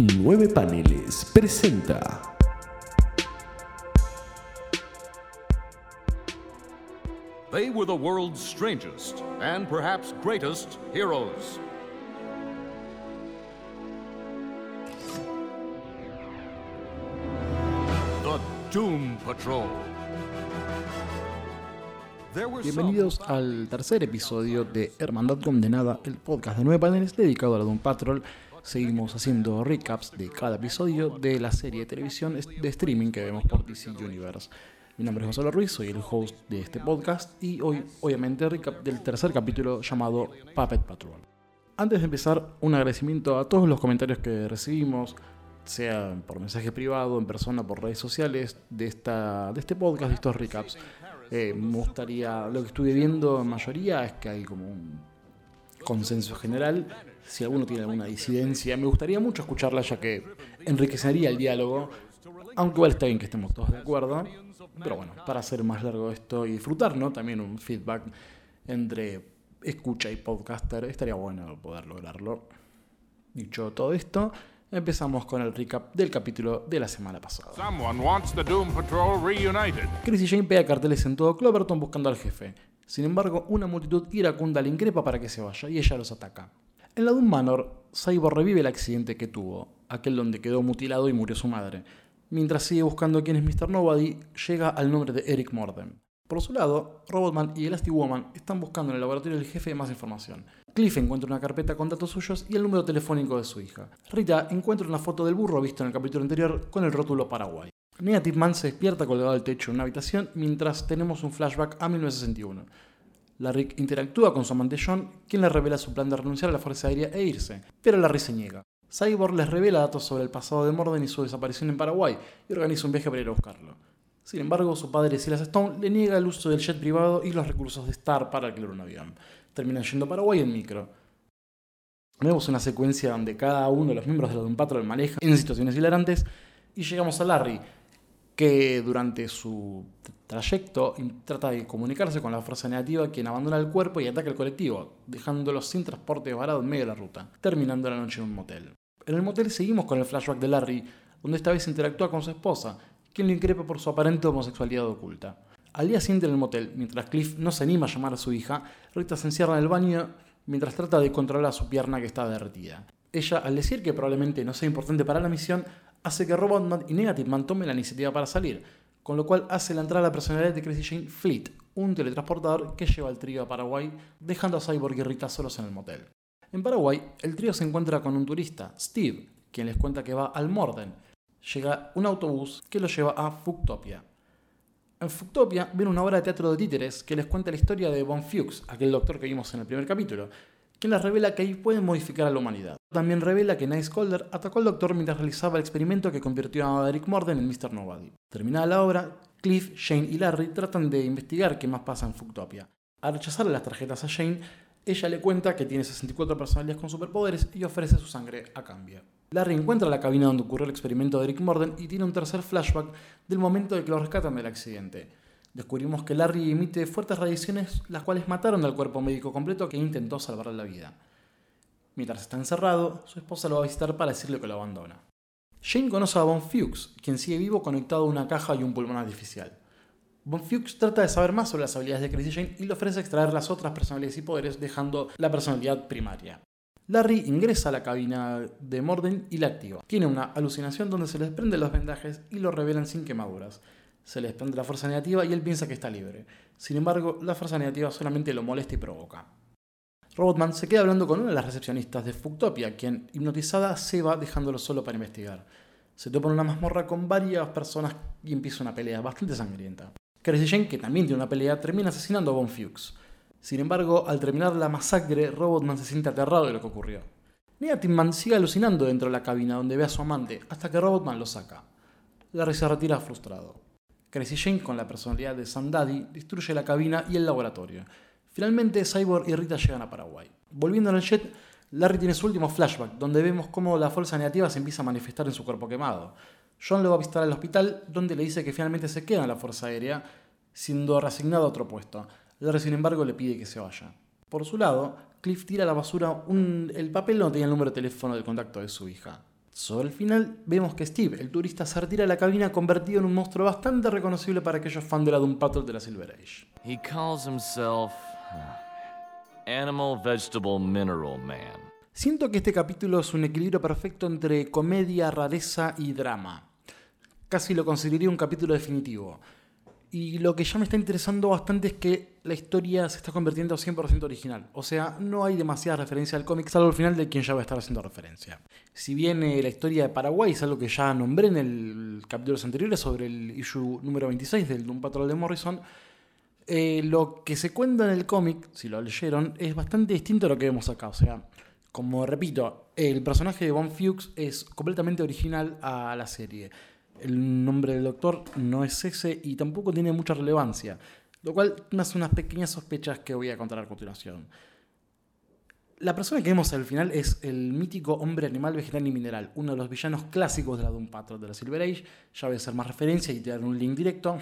Nueve Paneles presenta. They were the world's strangest and perhaps greatest heroes. The Doom Patrol. Bienvenidos al tercer episodio de Hermandad Condenada, el podcast de nueve paneles dedicado a la Doom Patrol. Seguimos haciendo recaps de cada episodio de la serie de televisión de streaming que vemos por DC Universe. Mi nombre es Gonzalo Ruiz, soy el host de este podcast y hoy, obviamente, recap del tercer capítulo llamado Puppet Patrol. Antes de empezar, un agradecimiento a todos los comentarios que recibimos, sea por mensaje privado, en persona, por redes sociales, de, esta, de este podcast, de estos recaps. Eh, me gustaría, lo que estuve viendo en mayoría es que hay como un consenso general. Si alguno tiene alguna disidencia, me gustaría mucho escucharla ya que enriquecería el diálogo. Aunque igual está bien que estemos todos de acuerdo. Pero bueno, para hacer más largo esto y disfrutar, ¿no? También un feedback entre escucha y podcaster, estaría bueno poder lograrlo. Dicho todo esto, empezamos con el recap del capítulo de la semana pasada. Someone wants the Doom Patrol reunited. Chris y Jane pega carteles en todo Cloverton buscando al jefe. Sin embargo, una multitud iracunda le increpa para que se vaya y ella los ataca. En la Doom Manor, Cyborg revive el accidente que tuvo, aquel donde quedó mutilado y murió su madre. Mientras sigue buscando quién es Mr. Nobody, llega al nombre de Eric Morden. Por su lado, Robotman y Elastic Woman están buscando en el laboratorio del jefe más información. Cliff encuentra una carpeta con datos suyos y el número telefónico de su hija. Rita encuentra una foto del burro visto en el capítulo anterior con el rótulo Paraguay. Negative Man se despierta colgado del techo en una habitación mientras tenemos un flashback a 1961. Larry interactúa con su amante John, quien le revela su plan de renunciar a la Fuerza Aérea e irse, pero Larry se niega. Cyborg les revela datos sobre el pasado de Morden y su desaparición en Paraguay y organiza un viaje para ir a buscarlo. Sin embargo, su padre Silas Stone le niega el uso del jet privado y los recursos de Star para alquilar un avión. Terminan yendo a Paraguay en micro. Vemos una secuencia donde cada uno de los miembros de la Doom Patrol maneja en situaciones hilarantes y llegamos a Larry, que durante su trayecto trata de comunicarse con la fuerza negativa quien abandona el cuerpo y ataca el colectivo, dejándolos sin transporte varado en medio de la ruta, terminando la noche en un motel. En el motel seguimos con el flashback de Larry, donde esta vez interactúa con su esposa, quien lo increpa por su aparente homosexualidad oculta. Al día siguiente en el motel, mientras Cliff no se anima a llamar a su hija, Rita se encierra en el baño mientras trata de controlar a su pierna que está derretida. Ella, al decir que probablemente no sea importante para la misión, hace que Robotman y Negative Man tomen la iniciativa para salir, con lo cual hace la entrada a la personalidad de Crazy Jane Fleet, un teletransportador que lleva al trío a Paraguay, dejando a Cyborg y Rita solos en el motel. En Paraguay, el trío se encuentra con un turista, Steve, quien les cuenta que va al Morden. Llega un autobús que lo lleva a Fuctopia. En Fuctopia ven una obra de teatro de títeres que les cuenta la historia de Von Fuchs, aquel doctor que vimos en el primer capítulo, quien les revela que ahí pueden modificar a la humanidad. También revela que Nice Calder atacó al doctor mientras realizaba el experimento que convirtió a Eric Morden en Mr. Nobody. Terminada la obra, Cliff, Shane y Larry tratan de investigar qué más pasa en Fuctopia. Al rechazarle las tarjetas a Shane, ella le cuenta que tiene 64 personalidades con superpoderes y ofrece su sangre a cambio. Larry encuentra la cabina donde ocurrió el experimento de Eric Morden y tiene un tercer flashback del momento de que lo rescatan del accidente. Descubrimos que Larry emite fuertes radiaciones las cuales mataron al cuerpo médico completo que intentó salvarle la vida. Mientras está encerrado, su esposa lo va a visitar para decirle que lo abandona. Jane conoce a Von Fuchs, quien sigue vivo conectado a una caja y un pulmón artificial. Von Fuchs trata de saber más sobre las habilidades de Crazy Jane y le ofrece extraer las otras personalidades y poderes dejando la personalidad primaria. Larry ingresa a la cabina de Morden y la activa. Tiene una alucinación donde se le desprenden los vendajes y lo revelan sin quemaduras. Se le desprende la fuerza negativa y él piensa que está libre. Sin embargo, la fuerza negativa solamente lo molesta y provoca. Robotman se queda hablando con una de las recepcionistas de Fuctopia, quien, hipnotizada, se va dejándolo solo para investigar. Se topa en una mazmorra con varias personas y empieza una pelea bastante sangrienta. Crazy Jane, que también tiene una pelea, termina asesinando a Von Fuchs. Sin embargo, al terminar la masacre, Robotman se siente aterrado de lo que ocurrió. Negative Man sigue alucinando dentro de la cabina donde ve a su amante, hasta que Robotman lo saca. Larry se retira frustrado. Crazy Jane, con la personalidad de Sam Daddy, destruye la cabina y el laboratorio. Finalmente, Cyborg y Rita llegan a Paraguay. Volviendo en el jet, Larry tiene su último flashback, donde vemos cómo la fuerza negativa se empieza a manifestar en su cuerpo quemado. John lo va a visitar al hospital, donde le dice que finalmente se queda en la Fuerza Aérea, siendo reasignado a otro puesto. Larry, sin embargo, le pide que se vaya. Por su lado, Cliff tira a la basura el papel donde tenía el número de teléfono de contacto de su hija. Sobre el final vemos que Steve, el turista, se retira de la cabina convertido en un monstruo bastante reconocible para aquellos fans de la Doom Patrol de la Silver Age. He calls himself Animal Vegetable Mineral Man. Siento que este capítulo es un equilibrio perfecto entre comedia, rareza y drama. Casi lo consideraría un capítulo definitivo. Y lo que ya me está interesando bastante es que la historia se está convirtiendo 100% original. O sea, no hay demasiada referencia al cómic, salvo al final de quien ya va a estar haciendo referencia. Si bien eh, la historia de Paraguay es algo que ya nombré en el capítulos anteriores sobre el issue número 26 del Doom Patrol de Morrison, eh, lo que se cuenta en el cómic, si lo leyeron, es bastante distinto a lo que vemos acá. O sea, como repito, el personaje de Von Fuchs es completamente original a la serie. El nombre del doctor no es ese y tampoco tiene mucha relevancia, lo cual me hace unas pequeñas sospechas que voy a contar a continuación. La persona que vemos al final es el mítico hombre animal, vegetal y mineral, uno de los villanos clásicos de la Doom Patrol de la Silver Age. Ya voy a hacer más referencia y te daré un link directo.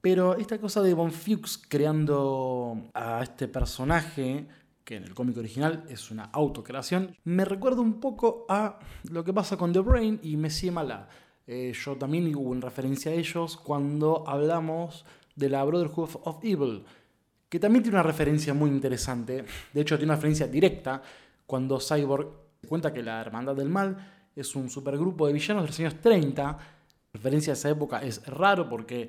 Pero esta cosa de Von Fuchs creando a este personaje, que en el cómic original es una autocreación, me recuerda un poco a lo que pasa con The Brain y Messi Mala. Eh, yo también hubo en referencia a ellos cuando hablamos de la Brotherhood of Evil, que también tiene una referencia muy interesante. De hecho, tiene una referencia directa cuando Cyborg cuenta que la Hermandad del Mal es un supergrupo de villanos de los años 30. referencia a esa época es raro porque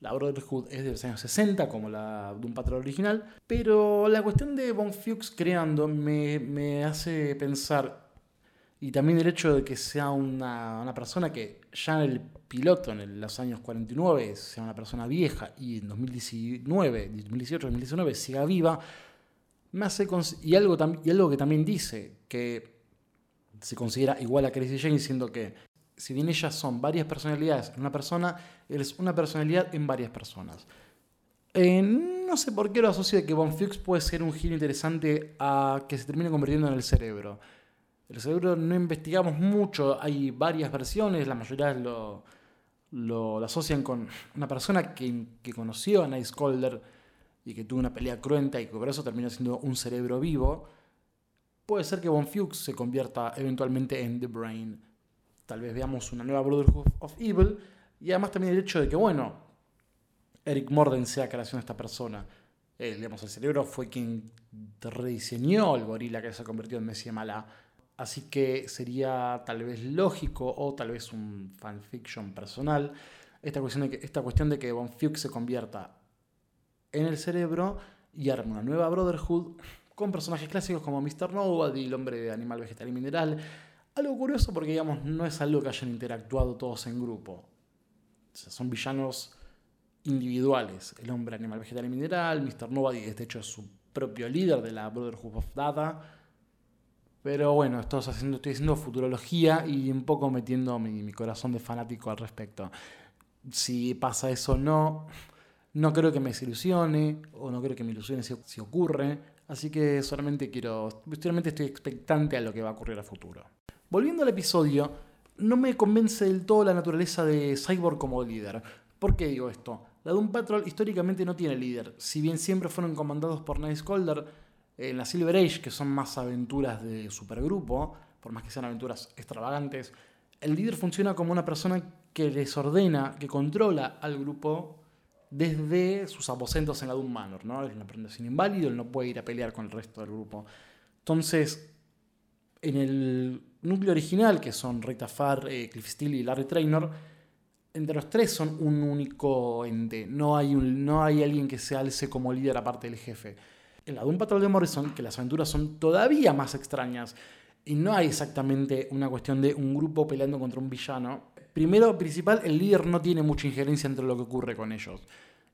la Brotherhood es de los años 60, como la de un patrón original. Pero la cuestión de Von Fuchs creando me, me hace pensar y también el hecho de que sea una, persona que ya en el piloto, en los años 49, sea una persona vieja y en 2019, 2018, 2019 siga viva, me hace. Y algo, y algo que también dice que se considera igual a Crazy Jane, diciendo que si bien ellas son varias personalidades en una persona, es una personalidad en varias personas. Eh, no sé por qué lo asocio de que Von Fuchs puede ser un giro interesante a que se termine convirtiendo en el cerebro. El cerebro no investigamos mucho, hay varias versiones, la mayoría lo, asocian con una persona que, conoció a Nice Calder y que tuvo una pelea cruenta y que por eso terminó siendo un cerebro vivo. Puede ser que Von Fuchs se convierta eventualmente en The Brain. Tal vez veamos una nueva Brotherhood of Evil. Y además también el hecho de que, bueno, Eric Morden sea creación de esta persona. Eh, digamos, el cerebro fue quien rediseñó el gorila que se convirtió en Messi Mala Así que sería tal vez lógico o tal vez un fanfiction personal esta cuestión de que, esta cuestión de que Von Fuchs se convierta en el cerebro y arme una nueva Brotherhood con personajes clásicos como Mr. Nobody, el hombre de animal, vegetal y mineral. Algo curioso porque, digamos, no es algo que hayan interactuado todos en grupo. son villanos individuales. El hombre animal, vegetal y mineral, Mr. Nobody, de hecho, es su propio líder de la Brotherhood of Data pero bueno, estoy haciendo, estoy haciendo futurología y un poco metiendo mi, corazón de fanático al respecto. Si pasa eso o no, no creo que me desilusione o no creo que me ilusione si, ocurre. Así que solamente quiero, solamente estoy expectante a lo que va a ocurrir a futuro. Volviendo al episodio, no me convence del todo la naturaleza de Cyborg como líder. ¿Por qué digo esto? La Doom Patrol históricamente no tiene líder. Si bien siempre fueron comandados por Nice Calder, en la Silver Age, que son más aventuras de supergrupo, por más que sean aventuras extravagantes, el líder funciona como una persona que les ordena, que controla al grupo desde sus aposentos en la Doom Manor, ¿no? Él no sin inválido, él no puede ir a pelear con el resto del grupo. Entonces, en el núcleo original, que son Rita Farr, eh, Cliff Steele y Larry Traynor, entre los tres son un único ente. No hay, no hay alguien que se alce como líder aparte del jefe en la Doom Patrol de Morrison que las aventuras son todavía más extrañas y no hay exactamente una cuestión de un grupo peleando contra un villano. Primero, principal, el líder no tiene mucha injerencia entre lo que ocurre con ellos.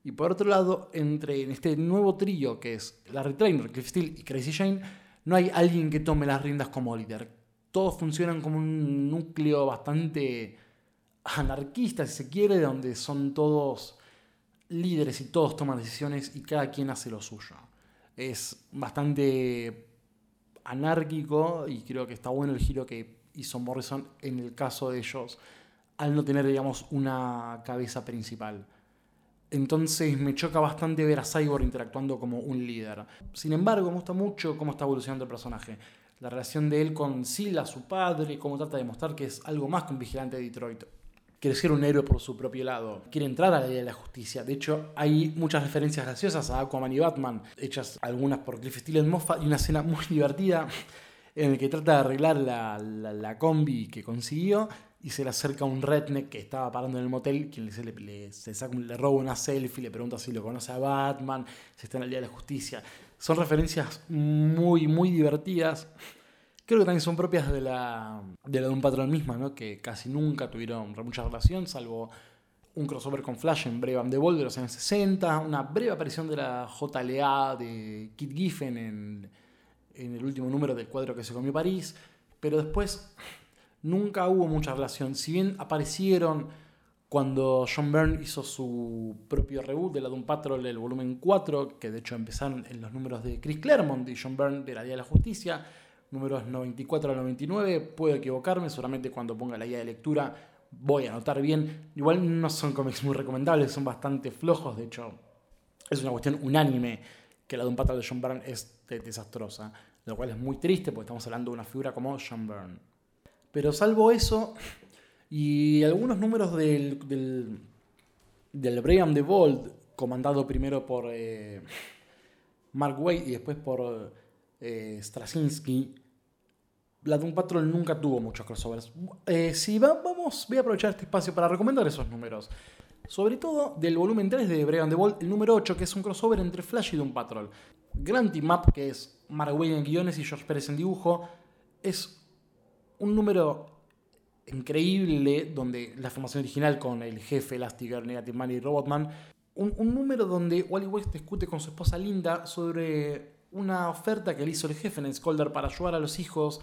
Y por otro lado, entre en este nuevo trío que es Larry Trainer, Cliff Steele y Crazy Jane, no hay alguien que tome las riendas como líder. Todos funcionan como un núcleo bastante anarquista, si se quiere, donde son todos líderes y todos toman decisiones y cada quien hace lo suyo es bastante anárquico y creo que está bueno el giro que hizo Morrison en el caso de ellos al no tener, digamos, una cabeza principal. Entonces me choca bastante ver a Cyborg interactuando como un líder. Sin embargo, me gusta mucho cómo está evolucionando el personaje. la relación de él con Sila, su padre, cómo trata de mostrar que es algo más que un vigilante de Detroit. Quiere ser un héroe por su propio lado, quiere entrar a la ley de la justicia. De hecho, hay muchas referencias graciosas a Aquaman y Batman, hechas algunas por Cliff Steele Moffat, y una escena muy divertida en la que trata de arreglar la, la- la combi que consiguió y se le acerca un redneck que estaba parando en el motel, quien le, roba una selfie, le pregunta si lo conoce a Batman, si está en el Día de la Justicia. Son referencias muy, muy divertidas. Creo que también son propias de la de la de un patrón misma, ¿no? que casi nunca tuvieron mucha relación, salvo un crossover con Flash en Brave and the Bold de los años 60, una breve aparición de la JLA de Kit Giffen en, en el último número del cuadro que se comió París, pero después nunca hubo mucha relación. Si bien aparecieron cuando John Byrne hizo su propio reboot de la Doom Patrol, el volumen 4, que de hecho empezaron en los números de Chris Claremont y John Byrne de la Día de la Justicia, números 94 al 99, puedo equivocarme, seguramente cuando ponga la guía de lectura voy a anotar bien. Igual no son cómics muy recomendables, son bastante flojos, de hecho es una cuestión unánime que la Doom Patrol de John Byrne es de- desastrosa, lo cual es muy triste porque estamos hablando de una figura como John Byrne. Pero salvo eso y algunos números del, del, del Brian the Bold, comandado primero por eh, Mark Waid y después por eh, Straczynski, la Doom Patrol nunca tuvo muchos crossovers. Eh, si va- vamos, voy a aprovechar este espacio para recomendar esos números. Sobre todo del volumen 3 de Brian the Bold, el número 8, que es un crossover entre Flash y Doom Patrol. Gran team up, que es Mark Waid en guiones y George Pérez en dibujo. Es un número increíble donde la formación original con el jefe Elastigirl, Negative Man y Robotman. Un, un número donde Wally West discute con su esposa Linda sobre una oferta que le hizo el jefe en Scolder para ayudar a los hijos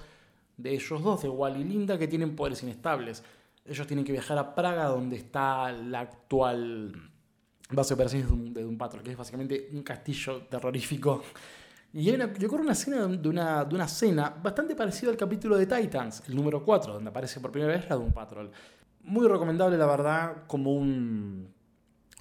de ellos dos, de Wally y Linda, que tienen poderes inestables. Ellos tienen que viajar a Praga, donde está la actual base de operaciones de un, de un Patrol, que es básicamente un castillo terrorífico. Y, hay una, ocurre una escena de una, de una cena bastante parecida al capítulo de Titans, el número 4, donde aparece por primera vez la un Patrol. Muy recomendable, la verdad, como un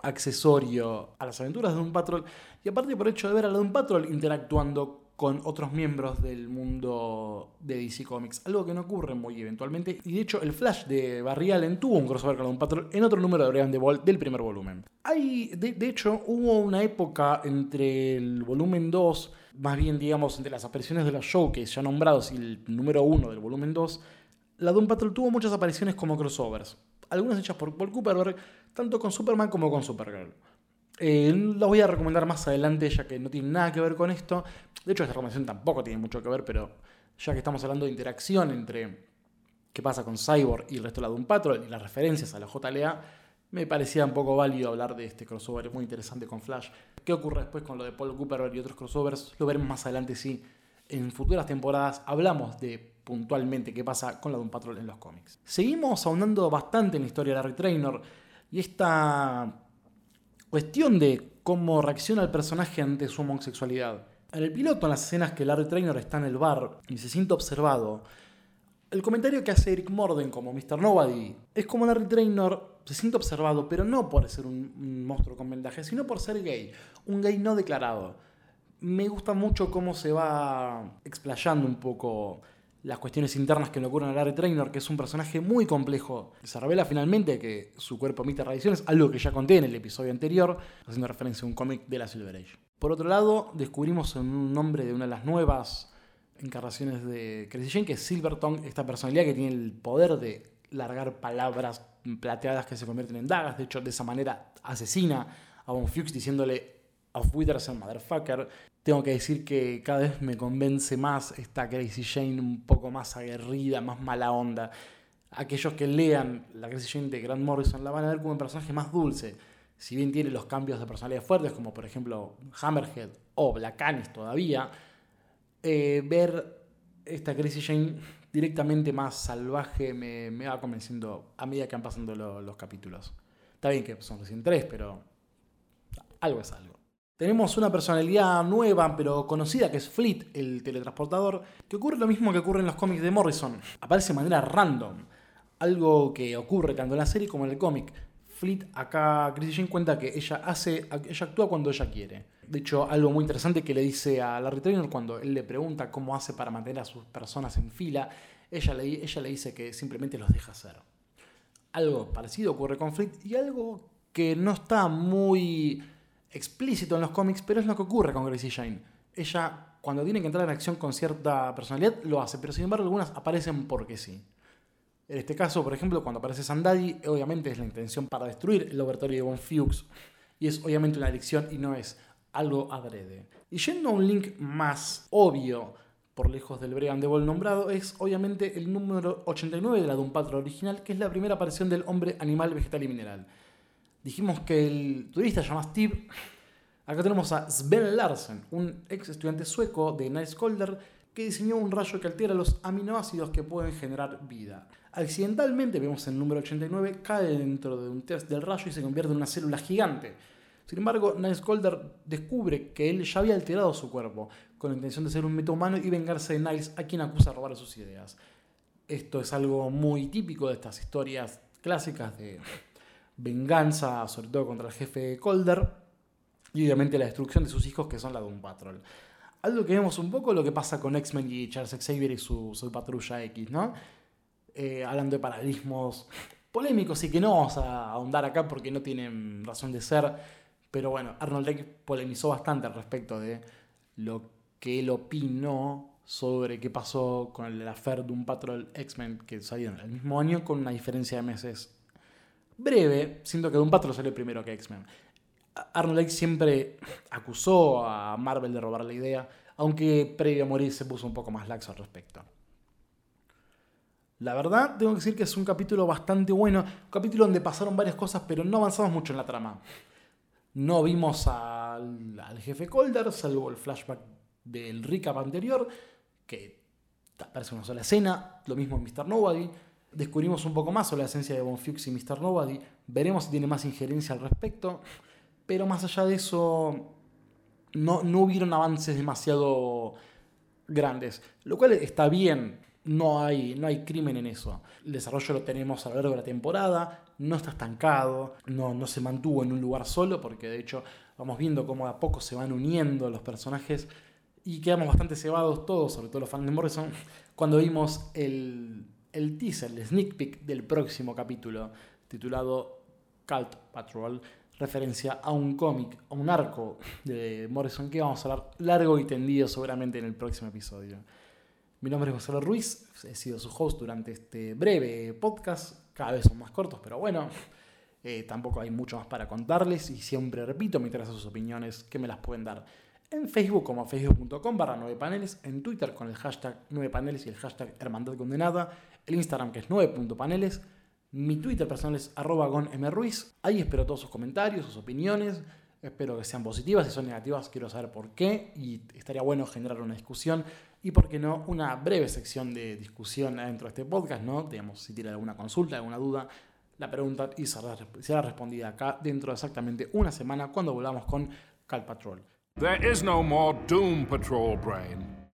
accesorio a las aventuras de un Patrol. Y aparte por el hecho de ver a la un Patrol interactuando con otros miembros del mundo de DC Comics, algo que no ocurre muy eventualmente. Y de hecho, el Flash de Barry Allen tuvo un crossover con un Patrol en otro número de Brian The Ball del primer volumen. Hay, de, de hecho, hubo una época entre el volumen 2, más bien, digamos, entre las apariciones de los showcase ya nombrados y el número 1 del volumen 2, la Doom Patrol tuvo muchas apariciones como crossovers. Algunas hechas por Paul Cooperberg, tanto con Superman como con Supergirl. Eh, voy a recomendar más adelante, ya que no tiene nada que ver con esto. De hecho, esta recomendación tampoco tiene mucho que ver, pero ya que estamos hablando de interacción entre qué pasa con Cyborg y el resto de la Doom Patrol y las referencias a la JLA, me parecía un poco válido hablar de este crossover muy interesante con Flash. ¿Qué ocurre después con lo de Paul Cooperberg y otros crossovers? Lo veremos más adelante si en futuras temporadas hablamos de puntualmente qué pasa con la Doom Patrol en los cómics. Seguimos ahondando bastante en la historia de Larry Trainor y esta cuestión de cómo reacciona el personaje ante su homosexualidad. En el piloto, en las escenas que Larry Trainor está en el bar y se siente observado, el comentario que hace Eric Morden como Mr. Nobody es como Larry Trainor se siente observado, pero no por ser un monstruo con vendaje, sino por ser gay, un gay no declarado. Me gusta mucho cómo se va explayando un poco las cuestiones internas que le ocurren a Larry Trainor, que es un personaje muy complejo. Se revela finalmente que su cuerpo emite radiaciones, algo que ya conté en el episodio anterior, haciendo referencia a un cómic de la Silver Age. Por otro lado, descubrimos en un nombre de una de las nuevas encarnaciones de Crazy Jane, que es Silverton, esta personalidad que tiene el poder de largar palabras plateadas que se convierten en dagas. De hecho, de esa manera asesina a Von Fuchs diciéndole Of Witherspoon, motherfucker. Tengo que decir que cada vez me convence más esta Crazy Jane un poco más aguerrida, más mala onda. Aquellos que lean la Crazy Jane de Grant Morrison la van a ver como un personaje más dulce. Si bien tiene los cambios de personalidad fuertes, como por ejemplo Hammerhead o Black Canis todavía, eh, ver esta Crazy Jane directamente más salvaje me, me va convenciendo a medida que van pasando lo- los capítulos. Está bien que son recién tres, pero algo es algo. Tenemos una personalidad nueva pero conocida que es Fleet, el teletransportador, que ocurre lo mismo que ocurre en los cómics de Morrison. Aparece de manera random, algo que ocurre tanto en la serie como en el cómic. Fleet, acá Chrissy Jane cuenta que ella hace, ella actúa cuando ella quiere. De hecho, algo muy interesante que le dice a Larry Trainer cuando él le pregunta cómo hace para mantener a sus personas en fila, ella le, ella le dice que simplemente los deja hacer. Algo parecido ocurre con Fleet y algo que no está muy explícito en los cómics, pero es lo que ocurre con Gracie Jane. Ella, cuando tiene que entrar en acción con cierta personalidad, lo hace, pero sin embargo algunas aparecen porque sí. En este caso, por ejemplo, cuando aparece Sandadi, obviamente es la intención para destruir el laboratorio de Von Fuchs, y es obviamente una elección y no es algo adrede. Y yendo a un link más obvio, por lejos del Bregan de Ball nombrado, es obviamente el número 89 de la Doom Patrol original, que es la primera aparición del hombre animal, vegetal y mineral. Dijimos que el turista se llama Steve. Acá tenemos a Sven Larsen, un ex estudiante sueco de Nice Calder que diseñó un rayo que altera los aminoácidos que pueden generar vida. Accidentalmente, vemos el número 89, cae dentro de un test del rayo y se convierte en una célula gigante. Sin embargo, Niles Calder descubre que él ya había alterado su cuerpo, con la intención de ser un metahumano y vengarse de Niles, a quien acusa de robar sus ideas. Esto es algo muy típico de estas historias clásicas de venganza, sobre todo contra el jefe Calder, y obviamente la destrucción de sus hijos, que son la de un Patrol. Algo que vemos un poco lo que pasa con X-Men y Charles Xavier y su, patrulla X, ¿no? Eh, hablando de paralelismos polémicos y que no vamos a ahondar acá porque no tienen razón de ser. Pero bueno, Arnold Drake polemizó bastante al respecto de lo que él opinó sobre qué pasó con el affair de un Patrol X-Men que salieron el mismo año con una diferencia de meses breve, siento que un Patrol salió primero que X-Men. Arnold Drake siempre acusó a Marvel de robar la idea, aunque previo a morir se puso un poco más laxo al respecto. La verdad, tengo que decir que es un capítulo bastante bueno, un capítulo donde pasaron varias cosas, pero no avanzamos mucho en la trama. No vimos al, jefe Calder, salvo el flashback del recap anterior, que aparece una sola escena, lo mismo en Mr. Nobody. Descubrimos un poco más sobre la esencia de Fuchs y Mr. Nobody, veremos si tiene más injerencia al respecto, pero más allá de eso, no, no hubieron avances demasiado grandes, lo cual está bien, no hay, no hay crimen en eso. El desarrollo lo tenemos a lo largo de la temporada, no está estancado, no, no se mantuvo en un lugar solo, porque de hecho vamos viendo cómo a poco se van uniendo los personajes y quedamos bastante cebados todos, sobre todo los fans de Morrison, cuando vimos el, el teaser, el sneak peek del próximo capítulo, titulado Cult Patrol, referencia a un cómic, a un arco de Morrison que vamos a hablar largo y tendido seguramente en el próximo episodio. Mi nombre es Gonzalo Ruiz, he sido su host durante este breve podcast, cada vez son más cortos, pero bueno, eh, tampoco hay mucho más para contarles y siempre repito, me interesan sus opiniones que me las pueden dar en Facebook como facebook.com barra 9 paneles, en Twitter con el hashtag 9 paneles y el hashtag hermandad condenada, el Instagram que es 9.paneles, mi Twitter personal es arroba gonmruiz, ahí espero todos sus comentarios, sus opiniones, espero que sean positivas, si son negativas quiero saber por qué y estaría bueno generar una discusión y, por qué no, una breve sección de discusión dentro de este podcast, ¿no? Digamos, si tiene alguna consulta, alguna duda, la pregunta y será, será respondida acá dentro de exactamente una semana cuando volvamos con Cal Patrol. There is no more Doom Patrol, Brain.